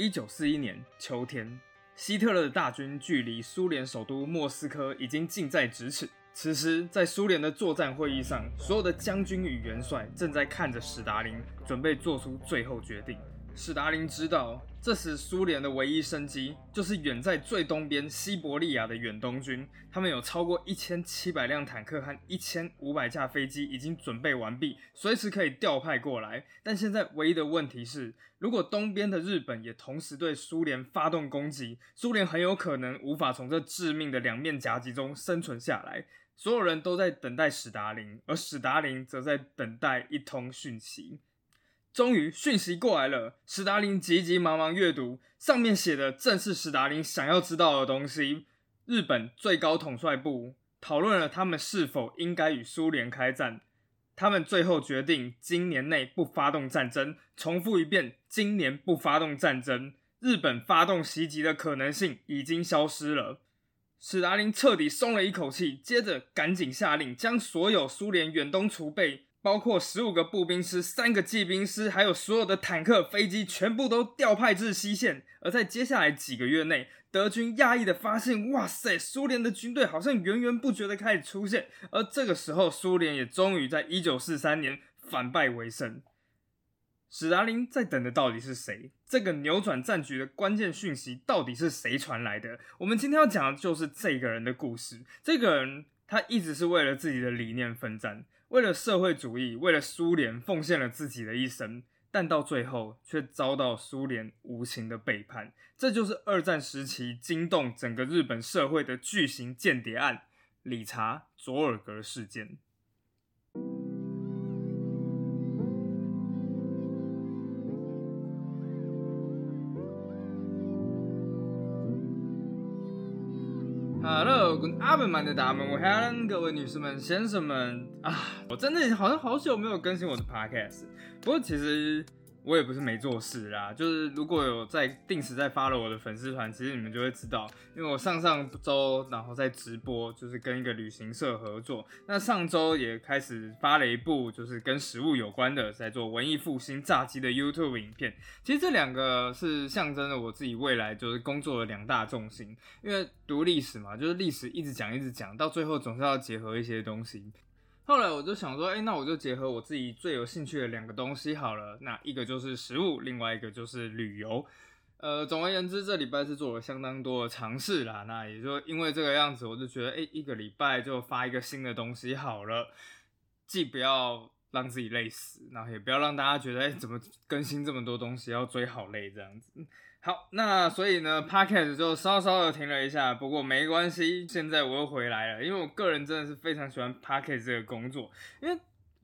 一九四一年秋天，希特勒的大军距离苏联首都莫斯科已经近在咫尺。此时，在苏联的作战会议上，所有的将军与元帅正在看着史达林，准备做出最后决定。史达林知道，这时苏联的唯一生机就是远在最东边西伯利亚的远东军。他们有超过一千七百辆坦克和一千五百架飞机已经准备完毕，随时可以调派过来。但现在唯一的问题是，如果东边的日本也同时对苏联发动攻击，苏联很有可能无法从这致命的两面夹击中生存下来。所有人都在等待史达林，而史达林则在等待一通讯息。终于讯息过来了，史达林急急忙忙阅读，上面写的正是史达林想要知道的东西。日本最高统帅部讨论了他们是否应该与苏联开战，他们最后决定今年内不发动战争。重复一遍，今年不发动战争，日本发动袭击的可能性已经消失了。史达林彻底松了一口气，接着赶紧下令将所有苏联远东储备。包括十五个步兵师、三个骑兵师，还有所有的坦克、飞机，全部都调派至西线。而在接下来几个月内，德军讶异的发现，哇塞，苏联的军队好像源源不绝的开始出现。而这个时候，苏联也终于在一九四三年反败为胜。史达林在等的到底是谁？这个扭转战局的关键讯息到底是谁传来的？我们今天要讲的就是这个人的故事。这个人，他一直是为了自己的理念奋战。为了社会主义，为了苏联，奉献了自己的一生，但到最后却遭到苏联无情的背叛。这就是二战时期惊动整个日本社会的巨型间谍案——理查·佐尔格事件。跟阿本曼的达门，我 Helen，各位女士们、先生们啊，我真的好像好久没有更新我的 Podcast，不过其实。我也不是没做事啦，就是如果有在定时在发了我的粉丝团，其实你们就会知道，因为我上上周然后在直播，就是跟一个旅行社合作。那上周也开始发了一部就是跟食物有关的，在做文艺复兴炸鸡的 YouTube 影片。其实这两个是象征着我自己未来就是工作的两大重心，因为读历史嘛，就是历史一直讲一直讲，到最后总是要结合一些东西。后来我就想说，哎，那我就结合我自己最有兴趣的两个东西好了。那一个就是食物，另外一个就是旅游。呃，总而言之，这礼拜是做了相当多的尝试啦。那也就因为这个样子，我就觉得，哎，一个礼拜就发一个新的东西好了，既不要让自己累死，然后也不要让大家觉得，哎，怎么更新这么多东西要追好累这样子。好，那所以呢，podcast 就稍稍的停了一下，不过没关系，现在我又回来了，因为我个人真的是非常喜欢 podcast 这个工作，因为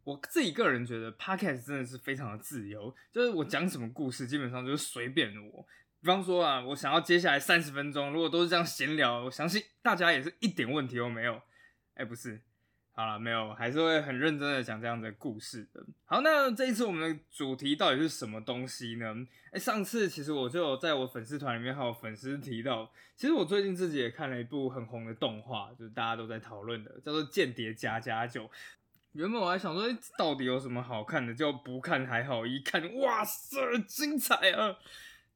我自己个人觉得 podcast 真的是非常的自由，就是我讲什么故事基本上就是随便我，比方说啊，我想要接下来三十分钟，如果都是这样闲聊，我相信大家也是一点问题都没有，哎，不是。好了，没有，还是会很认真的讲这样的故事的。好，那这一次我们的主题到底是什么东西呢？哎，上次其实我就在我粉丝团里面还有粉丝提到，其实我最近自己也看了一部很红的动画，就是大家都在讨论的，叫做《间谍加加九》。原本我还想说，哎，到底有什么好看的？就不看还好，一看，哇塞，精彩啊！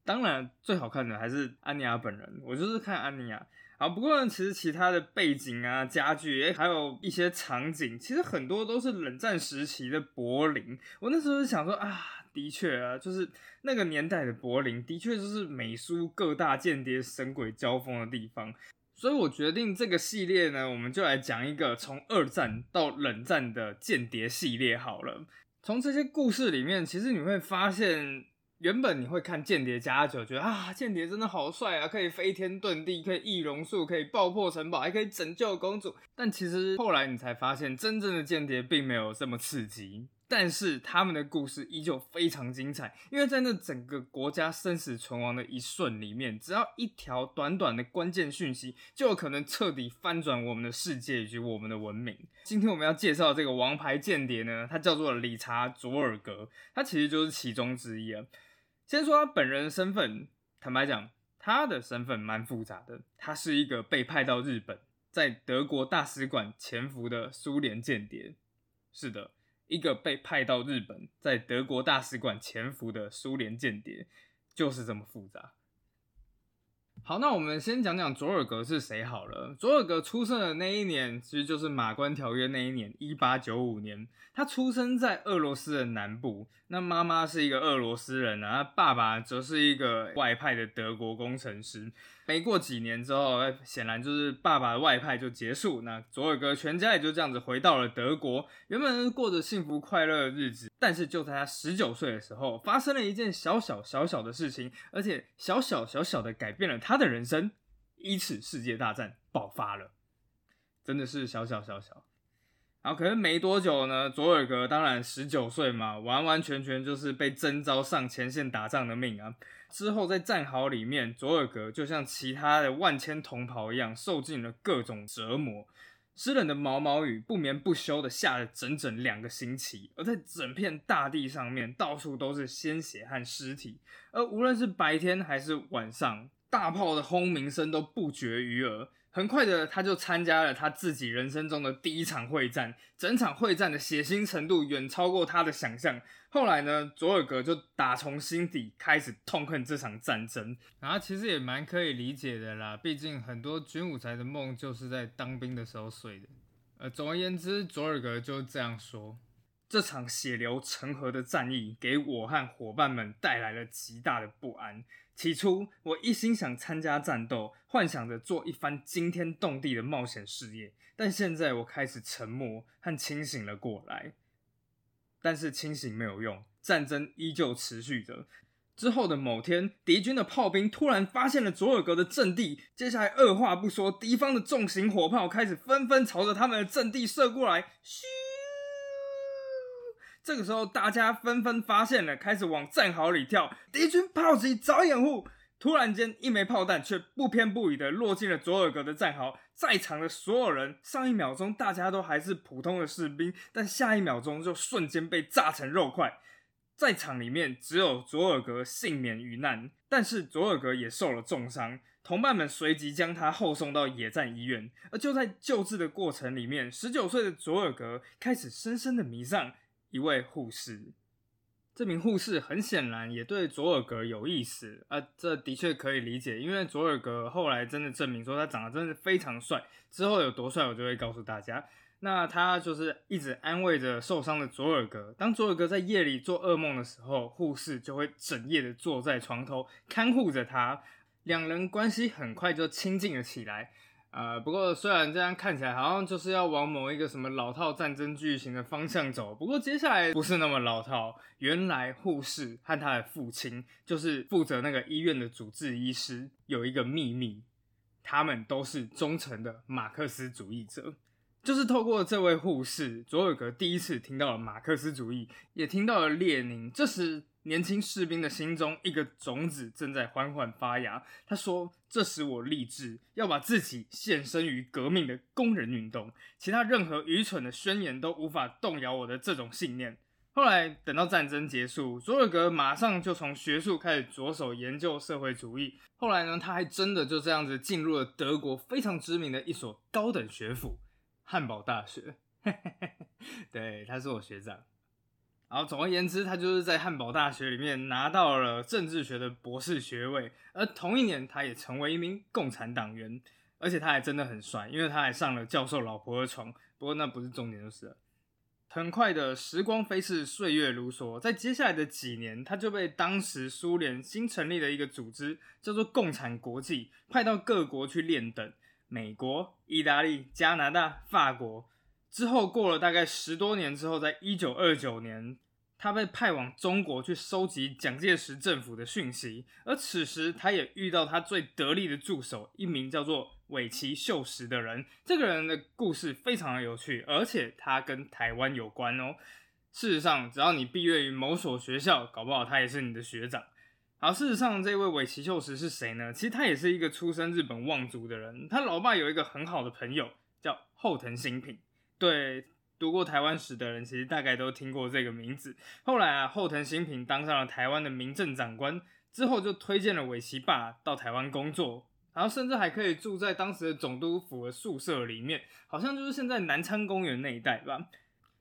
当然，最好看的还是安妮亚本人，我就是看安妮亚。好，不过呢，其实其他的背景啊、家具，还有一些场景，其实很多都是冷战时期的柏林。我那时候就想说啊，的确啊，就是那个年代的柏林，的确就是美苏各大间谍神鬼交锋的地方。所以我决定这个系列呢，我们就来讲一个从二战到冷战的间谍系列好了。从这些故事里面，其实你会发现。原本你会看《间谍加九》，觉得啊，间谍真的好帅啊，可以飞天遁地，可以易容术，可以爆破城堡，还可以拯救公主。但其实后来你才发现，真正的间谍并没有这么刺激。但是他们的故事依旧非常精彩，因为在那整个国家生死存亡的一瞬里面，只要一条短短的关键讯息，就有可能彻底翻转我们的世界以及我们的文明。今天我们要介绍这个王牌间谍呢，他叫做理查·佐尔格，他其实就是其中之一啊。先说他本人的身份，坦白讲，他的身份蛮复杂的。他是一个被派到日本，在德国大使馆潜伏的苏联间谍。是的，一个被派到日本，在德国大使馆潜伏的苏联间谍。就是这么复杂。好，那我们先讲讲佐尔格是谁好了。佐尔格出生的那一年，其实就是马关条约那一年，一八九五年。他出生在俄罗斯的南部，那妈妈是一个俄罗斯人啊，爸爸则是一个外派的德国工程师。没过几年之后，显然就是爸爸的外派就结束，那佐尔格全家也就这样子回到了德国，原本过着幸福快乐的日子。但是就在他十九岁的时候，发生了一件小小小小的事情，而且小小小小的改变了他他的人生。一次世界大战爆发了，真的是小小小小。然后可是没多久呢，佐尔格当然十九岁嘛，完完全全就是被征召上前线打仗的命啊。之后在战壕里面，佐尔格就像其他的万千同袍一样，受尽了各种折磨。湿冷的毛毛雨不眠不休的下了整整两个星期，而在整片大地上面，到处都是鲜血和尸体。而无论是白天还是晚上，大炮的轰鸣声都不绝于耳。很快的，他就参加了他自己人生中的第一场会战。整场会战的血腥程度远超过他的想象。后来呢，佐尔格就打从心底开始痛恨这场战争。然后其实也蛮可以理解的啦，毕竟很多军武才的梦就是在当兵的时候睡的。呃，总而言之，佐尔格就这样说：这场血流成河的战役给我和伙伴们带来了极大的不安。起初，我一心想参加战斗，幻想着做一番惊天动地的冒险事业。但现在，我开始沉默和清醒了过来。但是清醒没有用，战争依旧持续着。之后的某天，敌军的炮兵突然发现了佐尔格的阵地。接下来，二话不说，敌方的重型火炮开始纷纷朝着他们的阵地射过来。嘘。这个时候，大家纷纷发现了，开始往战壕里跳。敌军炮击找掩护，突然间，一枚炮弹却不偏不倚的落进了佐尔格的战壕。在场的所有人，上一秒钟大家都还是普通的士兵，但下一秒钟就瞬间被炸成肉块。在场里面只有佐尔格幸免于难，但是佐尔格也受了重伤。同伴们随即将他后送到野战医院。而就在救治的过程里面，十九岁的佐尔格开始深深的迷上。一位护士，这名护士很显然也对佐尔格有意思啊，这的确可以理解，因为佐尔格后来真的证明说他长得真的非常帅。之后有多帅，我就会告诉大家。那他就是一直安慰着受伤的佐尔格。当佐尔格在夜里做噩梦的时候，护士就会整夜的坐在床头看护着他，两人关系很快就亲近了起来。呃，不过虽然这样看起来好像就是要往某一个什么老套战争剧情的方向走，不过接下来不是那么老套。原来护士和他的父亲就是负责那个医院的主治医师，有一个秘密，他们都是忠诚的马克思主义者。就是透过这位护士，佐尔格第一次听到了马克思主义，也听到了列宁。这时。年轻士兵的心中，一个种子正在缓缓发芽。他说：“这使我立志要把自己献身于革命的工人运动，其他任何愚蠢的宣言都无法动摇我的这种信念。”后来，等到战争结束，佐尔格马上就从学术开始着手研究社会主义。后来呢，他还真的就这样子进入了德国非常知名的一所高等学府——汉堡大学。对，他是我学长。然后，总而言之，他就是在汉堡大学里面拿到了政治学的博士学位，而同一年，他也成为一名共产党员，而且他还真的很帅，因为他还上了教授老婆的床。不过那不是重点，就是了。很快的时光飞逝，岁月如梭，在接下来的几年，他就被当时苏联新成立的一个组织叫做共产国际派到各国去练等，美国、意大利、加拿大、法国。之后过了大概十多年之后，在一九二九年，他被派往中国去收集蒋介石政府的讯息。而此时，他也遇到他最得力的助手，一名叫做尾崎秀实的人。这个人的故事非常的有趣，而且他跟台湾有关哦。事实上，只要你毕业于某所学校，搞不好他也是你的学长。好，事实上，这位尾崎秀实是谁呢？其实他也是一个出身日本望族的人。他老爸有一个很好的朋友，叫后藤新平。对读过台湾史的人，其实大概都听过这个名字。后来啊，后藤新平当上了台湾的民政长官，之后就推荐了尾崎爸到台湾工作，然后甚至还可以住在当时的总督府的宿舍里面，好像就是现在南昌公园那一带吧。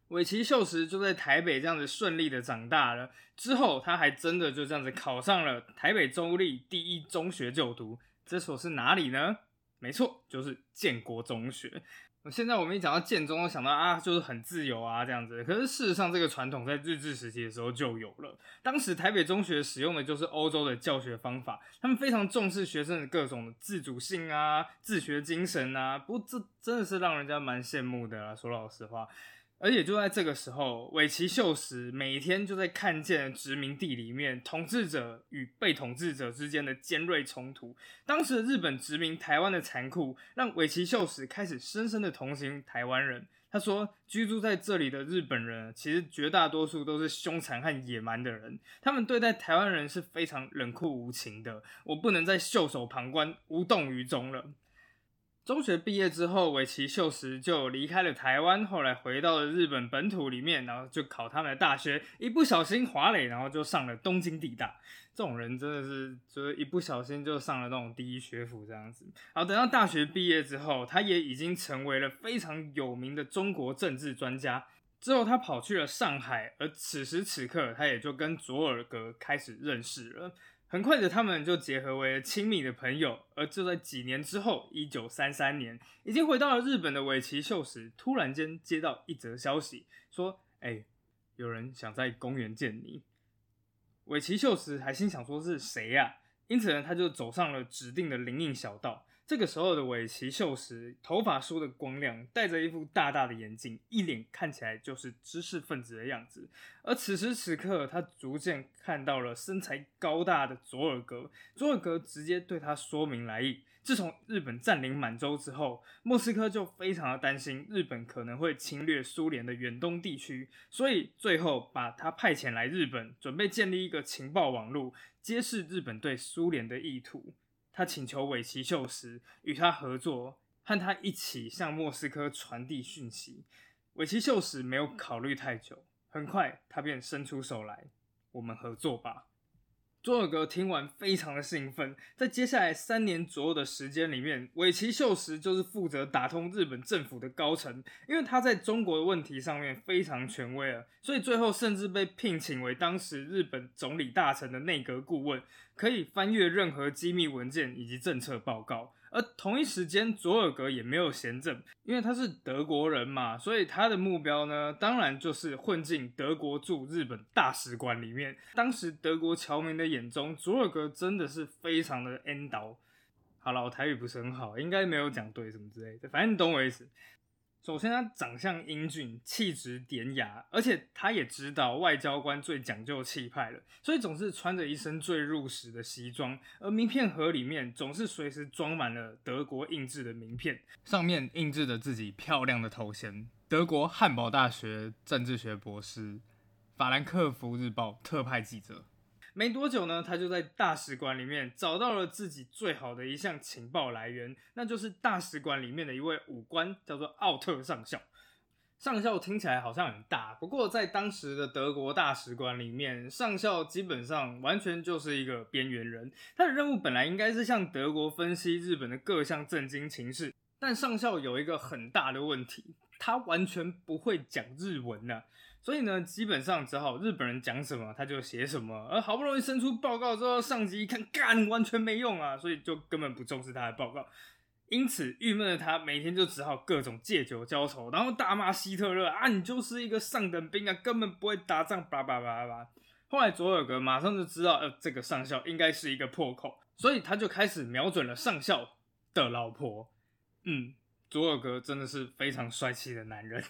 尾崎秀实就在台北这样子顺利的长大了。之后，他还真的就这样子考上了台北州立第一中学就读。这所是哪里呢？没错，就是建国中学。现在我们一讲到建中，想到啊，就是很自由啊这样子。可是事实上，这个传统在日治时期的时候就有了。当时台北中学使用的就是欧洲的教学方法，他们非常重视学生的各种自主性啊、自学精神啊。不过这真的是让人家蛮羡慕的啊，说老实话。而且就在这个时候，尾崎秀实每天就在看见殖民地里面统治者与被统治者之间的尖锐冲突。当时的日本殖民台湾的残酷，让尾崎秀实开始深深的同情台湾人。他说，居住在这里的日本人，其实绝大多数都是凶残和野蛮的人，他们对待台湾人是非常冷酷无情的。我不能再袖手旁观、无动于衷了。中学毕业之后，尾崎秀实就离开了台湾，后来回到了日本本土里面，然后就考他们的大学，一不小心滑垒，然后就上了东京地大。这种人真的是，就是一不小心就上了那种第一学府这样子。好，等到大学毕业之后，他也已经成为了非常有名的中国政治专家。之后他跑去了上海，而此时此刻，他也就跟佐尔格开始认识了。很快的，他们就结合为了亲密的朋友。而就在几年之后，一九三三年，已经回到了日本的尾崎秀实，突然间接到一则消息，说：“哎，有人想在公园见你。”尾崎秀实还心想说是谁呀？因此呢，他就走上了指定的林荫小道。这个时候的尾崎秀实，头发梳得光亮，戴着一副大大的眼镜，一脸看起来就是知识分子的样子。而此时此刻，他逐渐看到了身材高大的佐尔格。佐尔格直接对他说明来意：自从日本占领满洲之后，莫斯科就非常的担心日本可能会侵略苏联的远东地区，所以最后把他派遣来日本，准备建立一个情报网络，揭示日本对苏联的意图。他请求尾崎秀实与他合作，和他一起向莫斯科传递讯息。尾崎秀实没有考虑太久，很快他便伸出手来：“我们合作吧。”佐尔格听完非常的兴奋，在接下来三年左右的时间里面，尾崎秀实就是负责打通日本政府的高层，因为他在中国的问题上面非常权威啊，所以最后甚至被聘请为当时日本总理大臣的内阁顾问，可以翻阅任何机密文件以及政策报告。而同一时间，佐尔格也没有闲着，因为他是德国人嘛，所以他的目标呢，当然就是混进德国驻日本大使馆里面。当时德国侨民的眼中，佐尔格真的是非常的 N 刀。好了，我台语不是很好，应该没有讲对什么之类的，反正你懂我意思。首先，他长相英俊，气质典雅，而且他也知道外交官最讲究气派了，所以总是穿着一身最入时的西装，而名片盒里面总是随时装满了德国印制的名片，上面印制着自己漂亮的头衔：德国汉堡大学政治学博士，法兰克福日报特派记者。没多久呢，他就在大使馆里面找到了自己最好的一项情报来源，那就是大使馆里面的一位武官，叫做奥特上校。上校听起来好像很大，不过在当时的德国大使馆里面，上校基本上完全就是一个边缘人。他的任务本来应该是向德国分析日本的各项震惊情势，但上校有一个很大的问题，他完全不会讲日文呢。所以呢，基本上只好日本人讲什么他就写什么，而好不容易生出报告之后，上级一看，干完全没用啊，所以就根本不重视他的报告。因此，郁闷的他每天就只好各种借酒浇愁，然后大骂希特勒啊，你就是一个上等兵啊，根本不会打仗，叭叭叭叭。后来佐尔格马上就知道，呃，这个上校应该是一个破口，所以他就开始瞄准了上校的老婆。嗯，佐尔格真的是非常帅气的男人。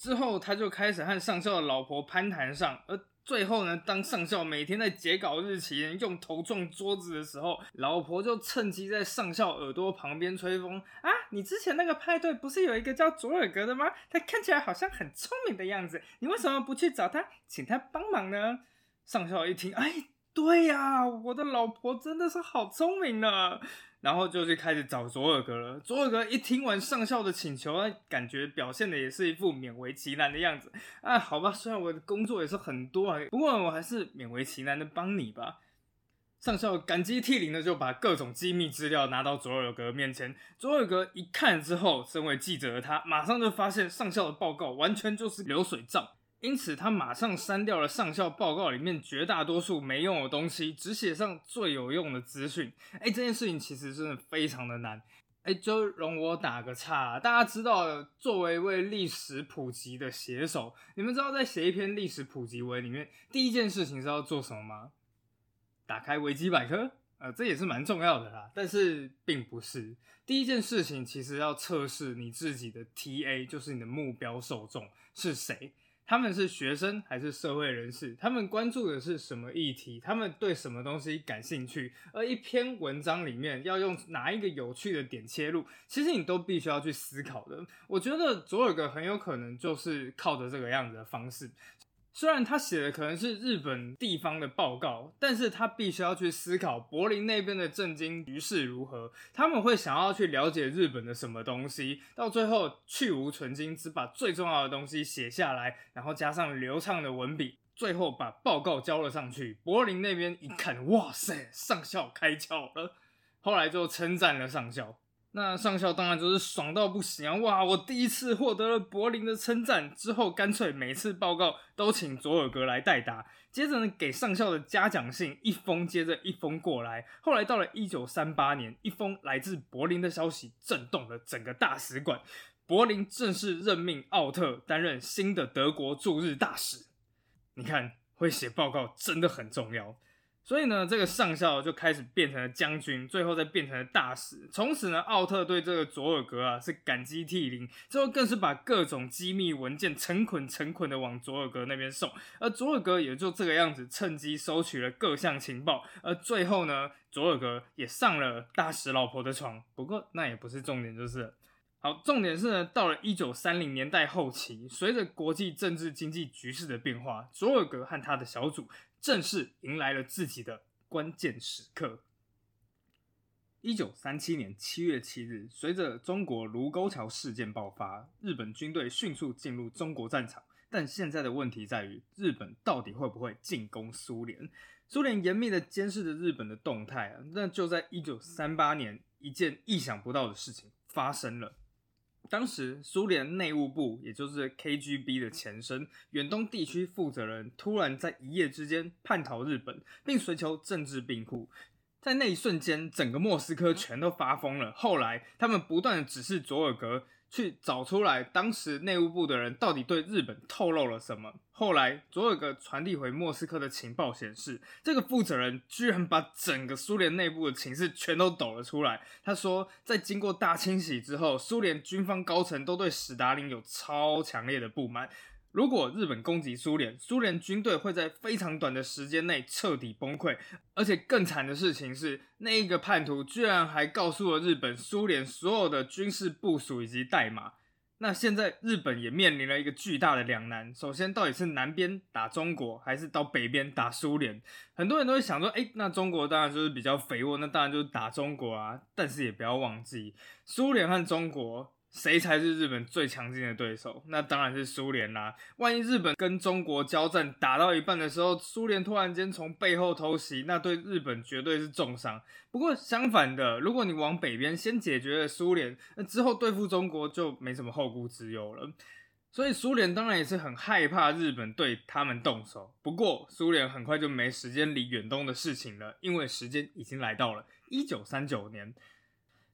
之后，他就开始和上校的老婆攀谈上，而最后呢，当上校每天在截稿日期用头撞桌子的时候，老婆就趁机在上校耳朵旁边吹风啊！你之前那个派对不是有一个叫佐尔格的吗？他看起来好像很聪明的样子，你为什么不去找他，请他帮忙呢？上校一听，哎，对呀，我的老婆真的是好聪明呢。然后就去开始找佐尔格了。佐尔格一听完上校的请求，感觉表现的也是一副勉为其难的样子。啊，好吧，虽然我的工作也是很多啊，不过我还是勉为其难的帮你吧。上校感激涕零的就把各种机密资料拿到佐尔格面前。佐尔格一看之后，身为记者的他马上就发现上校的报告完全就是流水账，因此他马上删掉了上校报告里面绝大多数没用的东西，只写上最有用的资讯。哎，这件事情其实真的非常的难。哎，就容我打个岔，大家知道，作为一位历史普及的写手，你们知道在写一篇历史普及文里面，第一件事情是要做什么吗？打开维基百科，呃，这也是蛮重要的啦。但是并不是第一件事情，其实要测试你自己的 TA，就是你的目标受众是谁。他们是学生还是社会人士？他们关注的是什么议题？他们对什么东西感兴趣？而一篇文章里面要用哪一个有趣的点切入，其实你都必须要去思考的。我觉得佐尔格很有可能就是靠着这个样子的方式。虽然他写的可能是日本地方的报告，但是他必须要去思考柏林那边的震惊局势如何，他们会想要去了解日本的什么东西，到最后去无存精，只把最重要的东西写下来，然后加上流畅的文笔，最后把报告交了上去。柏林那边一看，哇塞，上校开窍了，后来就称赞了上校。那上校当然就是爽到不行啊！哇，我第一次获得了柏林的称赞，之后干脆每次报告都请佐尔格来代答。接着呢，给上校的嘉奖信一封接着一封过来。后来到了一九三八年，一封来自柏林的消息震动了整个大使馆，柏林正式任命奥特担任新的德国驻日大使。你看，会写报告真的很重要。所以呢，这个上校就开始变成了将军，最后再变成了大使。从此呢，奥特对这个佐尔格啊是感激涕零，最后更是把各种机密文件成捆成捆的往佐尔格那边送。而佐尔格也就这个样子，趁机收取了各项情报。而最后呢，佐尔格也上了大使老婆的床。不过那也不是重点，就是好，重点是呢，到了一九三零年代后期，随着国际政治经济局势的变化，佐尔格和他的小组。正式迎来了自己的关键时刻。一九三七年七月七日，随着中国卢沟桥事件爆发，日本军队迅速进入中国战场。但现在的问题在于，日本到底会不会进攻苏联？苏联严密的监视着日本的动态啊！那就在一九三八年，一件意想不到的事情发生了。当时，苏联内务部，也就是 KGB 的前身，远东地区负责人，突然在一夜之间叛逃日本，并寻求政治庇护。在那一瞬间，整个莫斯科全都发疯了。后来，他们不断的指示佐尔格。去找出来，当时内务部的人到底对日本透露了什么？后来，佐尔格传递回莫斯科的情报显示，这个负责人居然把整个苏联内部的情势全都抖了出来。他说，在经过大清洗之后，苏联军方高层都对史达林有超强烈的不满。如果日本攻击苏联，苏联军队会在非常短的时间内彻底崩溃。而且更惨的事情是，那一个叛徒居然还告诉了日本、苏联所有的军事部署以及代码。那现在日本也面临了一个巨大的两难：首先，到底是南边打中国，还是到北边打苏联？很多人都会想说，哎，那中国当然就是比较肥沃，那当然就是打中国啊。但是也不要忘记，苏联和中国。谁才是日本最强劲的对手？那当然是苏联啦！万一日本跟中国交战打到一半的时候，苏联突然间从背后偷袭，那对日本绝对是重伤。不过相反的，如果你往北边先解决了苏联，那之后对付中国就没什么后顾之忧了。所以苏联当然也是很害怕日本对他们动手。不过苏联很快就没时间理远东的事情了，因为时间已经来到了一九三九年。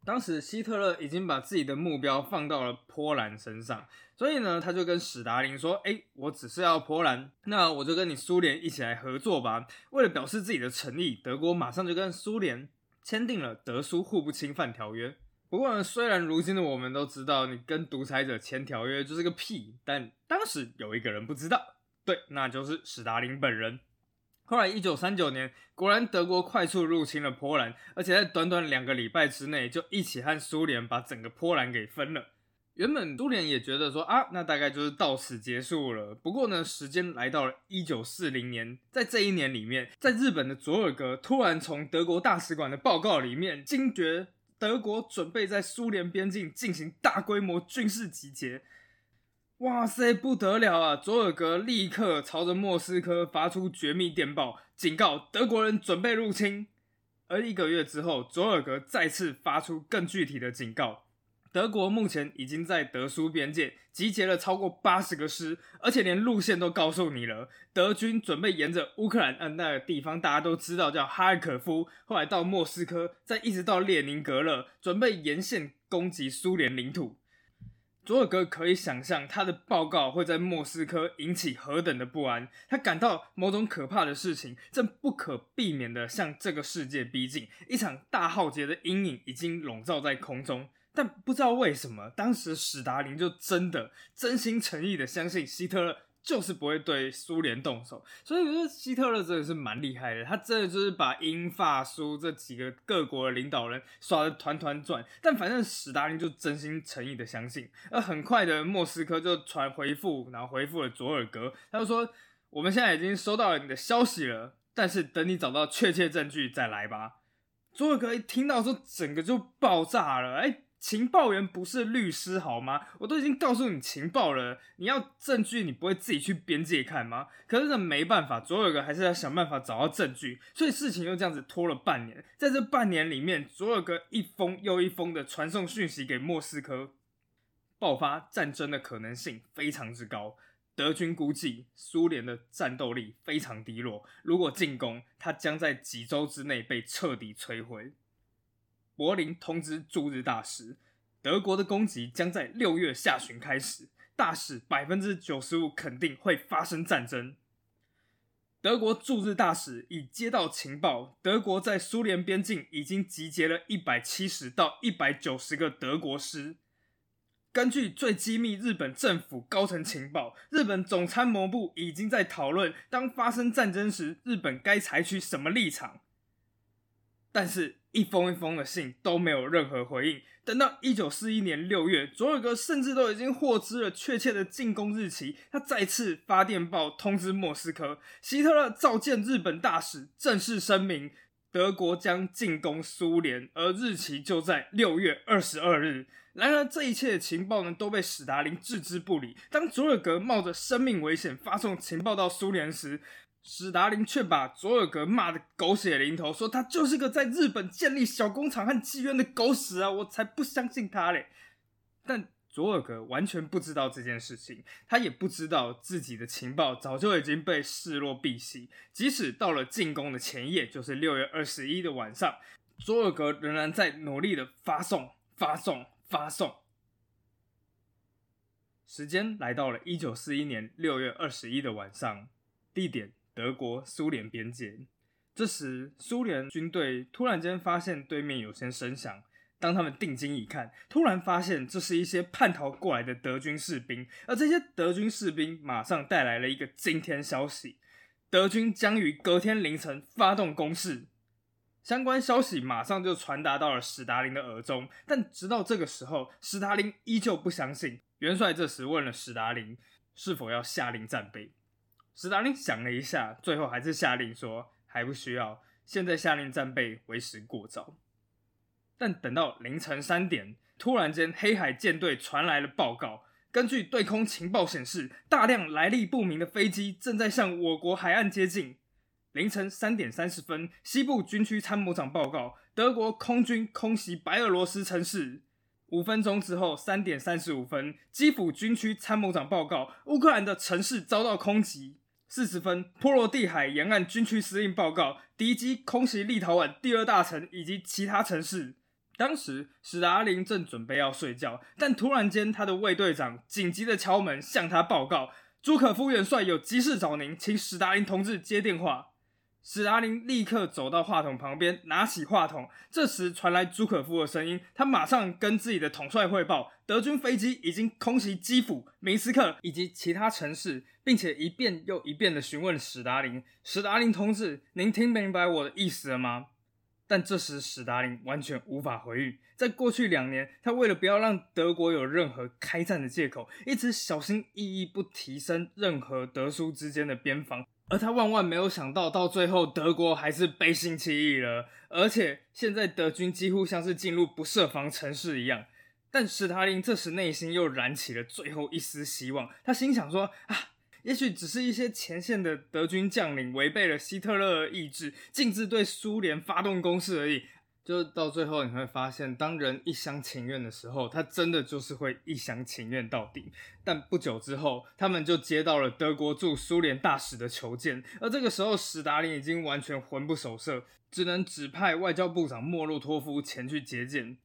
当时希特勒已经把自己的目标放到了波兰身上，所以呢，他就跟史达林说：“哎，我只是要波兰，那我就跟你苏联一起来合作吧。”为了表示自己的诚意，德国马上就跟苏联签订了德苏互不侵犯条约。不过，呢，虽然如今的我们都知道，你跟独裁者签条约就是个屁，但当时有一个人不知道，对，那就是史达林本人。后来，一九三九年，果然德国快速入侵了波兰，而且在短短两个礼拜之内，就一起和苏联把整个波兰给分了。原本苏联也觉得说啊，那大概就是到此结束了。不过呢，时间来到了一九四零年，在这一年里面，在日本的佐尔格突然从德国大使馆的报告里面惊觉，德国准备在苏联边境进行大规模军事集结。哇塞，不得了啊！佐尔格立刻朝着莫斯科发出绝密电报，警告德国人准备入侵。而一个月之后，佐尔格再次发出更具体的警告。德国目前已经在德苏边界集结了超过八十个师，而且连路线都告诉你了。德军准备沿着乌克兰那个地方，大家都知道叫哈尔可夫，后来到莫斯科，再一直到列宁格勒，准备沿线攻击苏联领土。佐尔格可以想象他的报告会在莫斯科引起何等的不安，他感到某种可怕的事情正不可避免地向这个世界逼近，一场大浩劫的阴影已经笼罩在空中。但不知道为什么，当时史达林就真的真心诚意的相信希特勒就是不会对苏联动手，所以我觉得希特勒真的是蛮厉害的，他真的就是把英法苏这几个各国的领导人耍得团团转。但反正史达林就真心诚意的相信，而很快的莫斯科就传回复，然后回复了佐尔格，他就说我们现在已经收到了你的消息了，但是等你找到确切证据再来吧。佐尔格一听到说，整个就爆炸了，哎。情报员不是律师好吗？我都已经告诉你情报了，你要证据，你不会自己去边界看吗？可是这没办法，佐尔格还是要想办法找到证据，所以事情又这样子拖了半年。在这半年里面，佐尔格一封又一封的传送讯息给莫斯科，爆发战争的可能性非常之高。德军估计苏联的战斗力非常低落，如果进攻，他将在几周之内被彻底摧毁。柏林通知驻日大使，德国的攻击将在六月下旬开始。大使百分之九十五肯定会发生战争。德国驻日大使已接到情报，德国在苏联边境已经集结了一百七十到一百九十个德国师。根据最机密日本政府高层情报，日本总参谋部已经在讨论，当发生战争时，日本该采取什么立场。但是。一封一封的信都没有任何回应。等到一九四一年六月，佐尔格甚至都已经获知了确切的进攻日期，他再次发电报通知莫斯科，希特勒召见日本大使，正式声明德国将进攻苏联，而日期就在六月二十二日。然而，这一切的情报呢，都被史达林置之不理。当佐尔格冒着生命危险发送情报到苏联时，史达林却把佐尔格骂得狗血淋头，说他就是个在日本建立小工厂和妓院的狗屎啊！我才不相信他嘞。但佐尔格完全不知道这件事情，他也不知道自己的情报早就已经被视若敝屣。即使到了进攻的前夜，就是六月二十一的晚上，佐尔格仍然在努力的发送、发送、发送。时间来到了一九四一年六月二十一的晚上，地点。德国苏联边界，这时苏联军队突然间发现对面有些声响。当他们定睛一看，突然发现这是一些叛逃过来的德军士兵。而这些德军士兵马上带来了一个惊天消息：德军将于隔天凌晨发动攻势。相关消息马上就传达到了史达林的耳中。但直到这个时候，史达林依旧不相信。元帅这时问了史达林是否要下令战备。史达林想了一下，最后还是下令说：“还不需要，现在下令战备为时过早。”但等到凌晨三点，突然间黑海舰队传来了报告。根据对空情报显示，大量来历不明的飞机正在向我国海岸接近。凌晨三点三十分，西部军区参谋长报告：德国空军空袭白俄罗斯城市。五分钟之后，三点三十五分，基辅军区参谋长报告：乌克兰的城市遭到空袭。四十分，波罗的海沿岸军区司令报告：敌机空袭立陶宛第二大城以及其他城市。当时史达林正准备要睡觉，但突然间，他的卫队长紧急的敲门，向他报告：朱可夫元帅有急事找您，请史达林同志接电话。史达林立刻走到话筒旁边，拿起话筒。这时传来朱可夫的声音，他马上跟自己的统帅汇报：德军飞机已经空袭基辅、明斯克以及其他城市，并且一遍又一遍的询问史达林：“史达林同志，您听明白我的意思了吗？”但这时史达林完全无法回应。在过去两年，他为了不要让德国有任何开战的借口，一直小心翼翼不提升任何德苏之间的边防。而他万万没有想到，到最后德国还是背信弃义了，而且现在德军几乎像是进入不设防城市一样。但史达林这时内心又燃起了最后一丝希望，他心想说：啊，也许只是一些前线的德军将领违背了希特勒的意志，径自对苏联发动攻势而已。就到最后你会发现，当人一厢情愿的时候，他真的就是会一厢情愿到底。但不久之后，他们就接到了德国驻苏联大使的求见，而这个时候，史达林已经完全魂不守舍，只能指派外交部长莫洛托夫前去接见。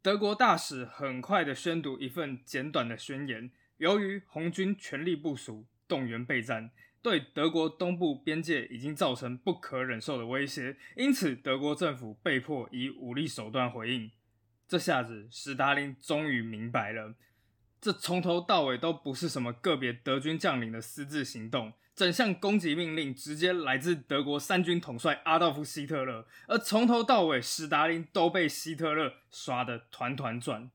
德国大使很快的宣读一份简短的宣言：由于红军全力部署、动员备战。对德国东部边界已经造成不可忍受的威胁，因此德国政府被迫以武力手段回应。这下子，史达林终于明白了，这从头到尾都不是什么个别德军将领的私自行动，整项攻击命令直接来自德国三军统帅阿道夫·希特勒，而从头到尾，史达林都被希特勒耍得团团转。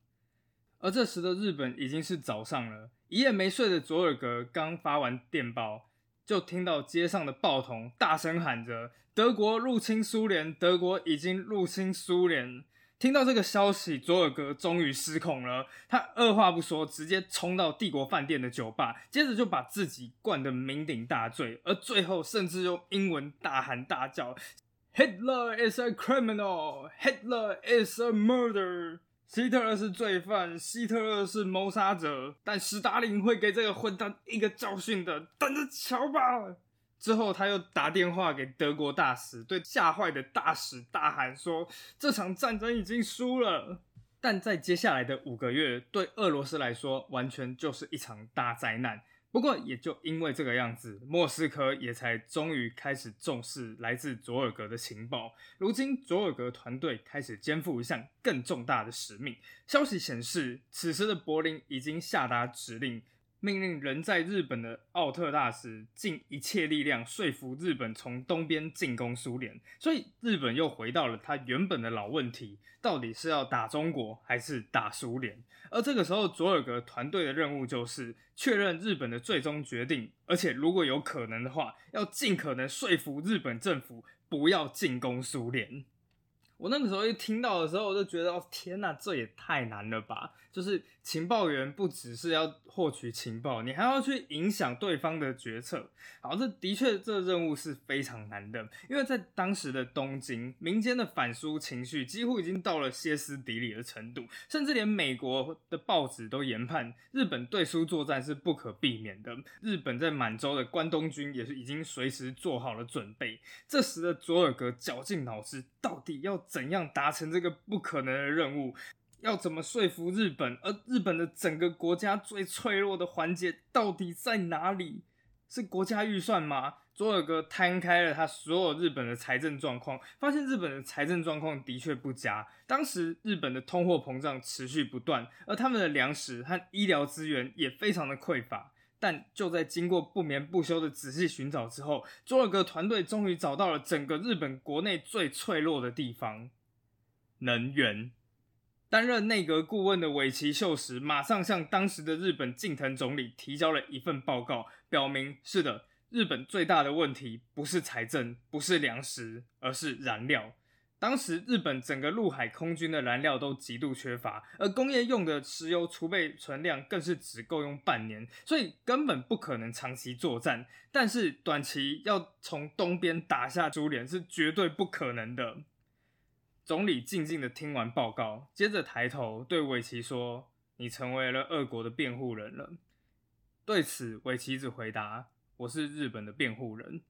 而这时的日本已经是早上了，一夜没睡的佐尔格刚发完电报。就听到街上的报童大声喊着：“德国入侵苏联，德国已经入侵苏联。”听到这个消息，佐尔格终于失控了。他二话不说，直接冲到帝国饭店的酒吧，接着就把自己灌得酩酊大醉，而最后甚至用英文大喊大叫：“Hitler is a criminal! Hitler is a murder!” 希特勒是罪犯，希特勒是谋杀者，但斯大林会给这个混蛋一个教训的，等着瞧吧。之后，他又打电话给德国大使，对吓坏的大使大喊说：“这场战争已经输了。”但在接下来的五个月，对俄罗斯来说，完全就是一场大灾难。不过，也就因为这个样子，莫斯科也才终于开始重视来自佐尔格的情报。如今，佐尔格团队开始肩负一项更重大的使命。消息显示，此时的柏林已经下达指令。命令人在日本的奥特大使尽一切力量说服日本从东边进攻苏联，所以日本又回到了他原本的老问题：到底是要打中国还是打苏联？而这个时候，佐尔格团队的任务就是确认日本的最终决定，而且如果有可能的话，要尽可能说服日本政府不要进攻苏联。我那个时候一听到的时候，我就觉得哦天哪，这也太难了吧！就是情报员不只是要获取情报，你还要去影响对方的决策。好，这的确这任务是非常难的，因为在当时的东京，民间的反苏情绪几乎已经到了歇斯底里的程度，甚至连美国的报纸都研判日本对苏作战是不可避免的。日本在满洲的关东军也是已经随时做好了准备。这时的佐尔格绞尽脑汁，到底要。怎样达成这个不可能的任务？要怎么说服日本？而日本的整个国家最脆弱的环节到底在哪里？是国家预算吗？佐尔格摊开了他所有日本的财政状况，发现日本的财政状况的确不佳。当时日本的通货膨胀持续不断，而他们的粮食和医疗资源也非常的匮乏。但就在经过不眠不休的仔细寻找之后，佐尔格团队终于找到了整个日本国内最脆弱的地方——能源。担任内阁顾问的尾崎秀实马上向当时的日本近藤总理提交了一份报告，表明是的，日本最大的问题不是财政，不是粮食，而是燃料。当时日本整个陆海空军的燃料都极度缺乏，而工业用的石油储备存量更是只够用半年，所以根本不可能长期作战。但是短期要从东边打下苏联是绝对不可能的。总理静静的听完报告，接着抬头对尾崎说：“你成为了俄国的辩护人了。”对此，尾崎只回答：“我是日本的辩护人。”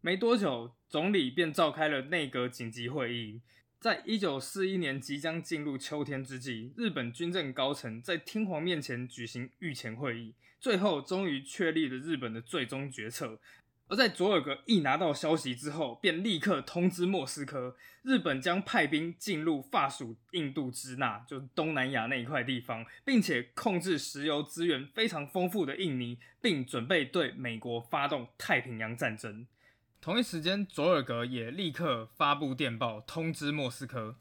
没多久，总理便召开了内阁紧急会议。在一九四一年即将进入秋天之际，日本军政高层在天皇面前举行御前会议，最后终于确立了日本的最终决策。而在佐尔格一拿到消息之后，便立刻通知莫斯科，日本将派兵进入法属印度支那，就是东南亚那一块地方，并且控制石油资源非常丰富的印尼，并准备对美国发动太平洋战争。同一时间，佐尔格也立刻发布电报通知莫斯科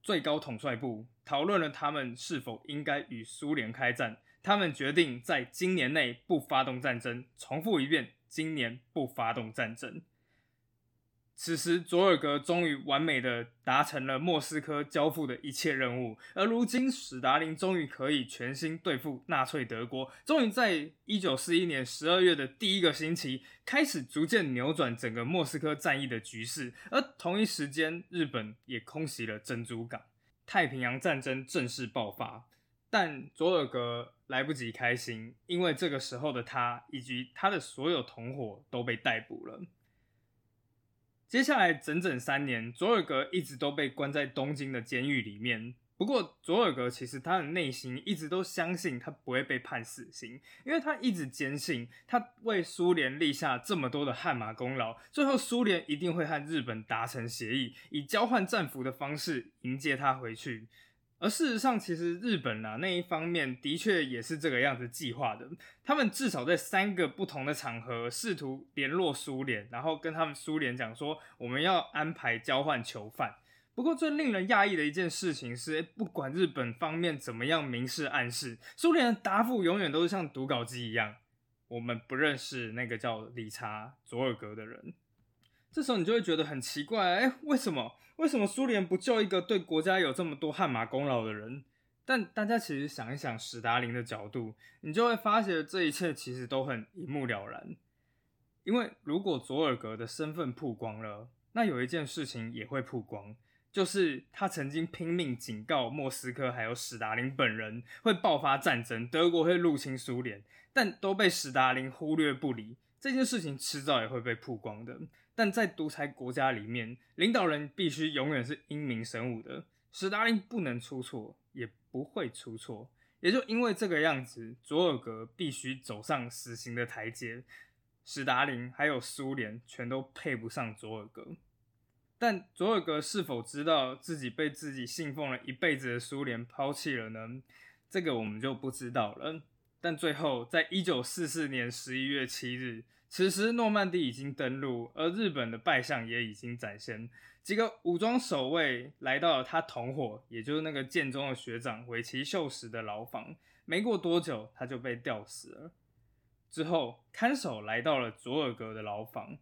最高统帅部，讨论了他们是否应该与苏联开战。他们决定在今年内不发动战争。重复一遍，今年不发动战争。此时，佐尔格终于完美的达成了莫斯科交付的一切任务，而如今史达林终于可以全心对付纳粹德国，终于在一九四一年十二月的第一个星期开始逐渐扭转整个莫斯科战役的局势，而同一时间，日本也空袭了珍珠港，太平洋战争正式爆发。但佐尔格来不及开心，因为这个时候的他以及他的所有同伙都被逮捕了。接下来整整三年，佐尔格一直都被关在东京的监狱里面。不过，佐尔格其实他的内心一直都相信他不会被判死刑，因为他一直坚信他为苏联立下这么多的汗马功劳，最后苏联一定会和日本达成协议，以交换战俘的方式迎接他回去。而事实上，其实日本啊那一方面的确也是这个样子计划的。他们至少在三个不同的场合试图联络苏联，然后跟他们苏联讲说，我们要安排交换囚犯。不过最令人讶异的一件事情是，不管日本方面怎么样明示暗示，苏联的答复永远都是像读稿机一样，我们不认识那个叫理查佐尔格的人。这时候你就会觉得很奇怪，哎，为什么？为什么苏联不救一个对国家有这么多汗马功劳的人？但大家其实想一想，史达林的角度，你就会发现这一切其实都很一目了然。因为如果佐尔格的身份曝光了，那有一件事情也会曝光，就是他曾经拼命警告莫斯科还有史达林本人会爆发战争，德国会入侵苏联，但都被史达林忽略不理。这件事情迟早也会被曝光的。但在独裁国家里面，领导人必须永远是英明神武的。史达林不能出错，也不会出错。也就因为这个样子，佐尔格必须走上死刑的台阶。史达林还有苏联全都配不上佐尔格。但佐尔格是否知道自己被自己信奉了一辈子的苏联抛弃了呢？这个我们就不知道了。但最后，在一九四四年十一月七日。此时，诺曼底已经登陆，而日本的败相也已经展现。几个武装守卫来到了他同伙，也就是那个剑中的学长尾崎秀实的牢房。没过多久，他就被吊死了。之后，看守来到了佐尔格的牢房。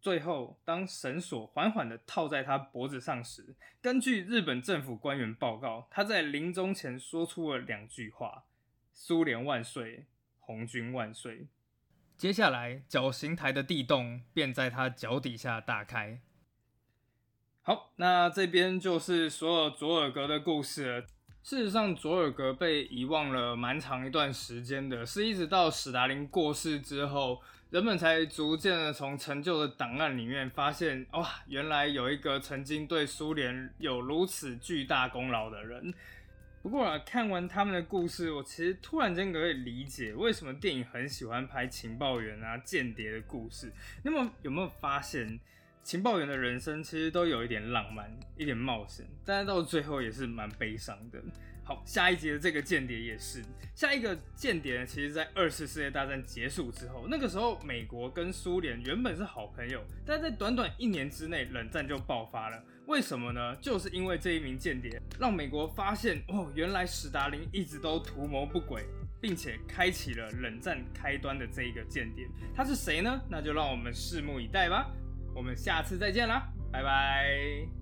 最后，当绳索缓缓地套在他脖子上时，根据日本政府官员报告，他在临终前说出了两句话：“苏联万岁，红军万岁。”接下来，绞刑台的地洞便在他脚底下大开。好，那这边就是所有佐尔格的故事了。事实上，佐尔格被遗忘了蛮长一段时间的，是一直到史达林过世之后，人们才逐渐的从陈旧的档案里面发现，哇，原来有一个曾经对苏联有如此巨大功劳的人。不过啊，看完他们的故事，我其实突然间可以理解为什么电影很喜欢拍情报员啊、间谍的故事。那么有没有发现，情报员的人生其实都有一点浪漫、一点冒险，但是到最后也是蛮悲伤的。好，下一集的这个间谍也是。下一个间谍呢，其实在二次世界大战结束之后，那个时候美国跟苏联原本是好朋友，但在短短一年之内，冷战就爆发了。为什么呢？就是因为这一名间谍，让美国发现哦，原来史达林一直都图谋不轨，并且开启了冷战开端的这一个间谍，他是谁呢？那就让我们拭目以待吧。我们下次再见啦，拜拜。